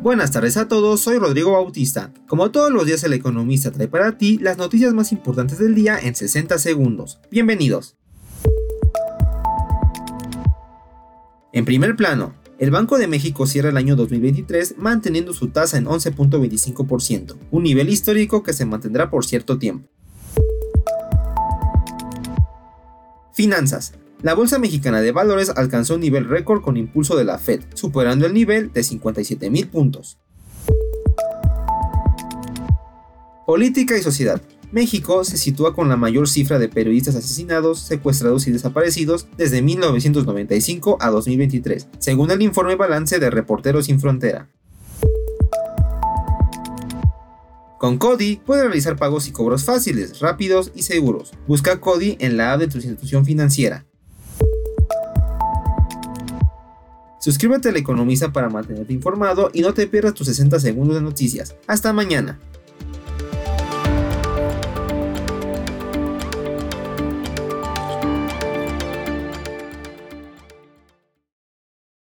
Buenas tardes a todos, soy Rodrigo Bautista. Como todos los días el economista trae para ti las noticias más importantes del día en 60 segundos. Bienvenidos. En primer plano, el Banco de México cierra el año 2023 manteniendo su tasa en 11.25%, un nivel histórico que se mantendrá por cierto tiempo. Finanzas. La Bolsa Mexicana de Valores alcanzó un nivel récord con impulso de la Fed, superando el nivel de 57 mil puntos. Política y sociedad. México se sitúa con la mayor cifra de periodistas asesinados, secuestrados y desaparecidos desde 1995 a 2023, según el informe balance de Reporteros sin Frontera. Con Cody puedes realizar pagos y cobros fáciles, rápidos y seguros. Busca Cody en la app de tu institución financiera. Suscríbete al Economista para mantenerte informado y no te pierdas tus 60 segundos de noticias. Hasta mañana.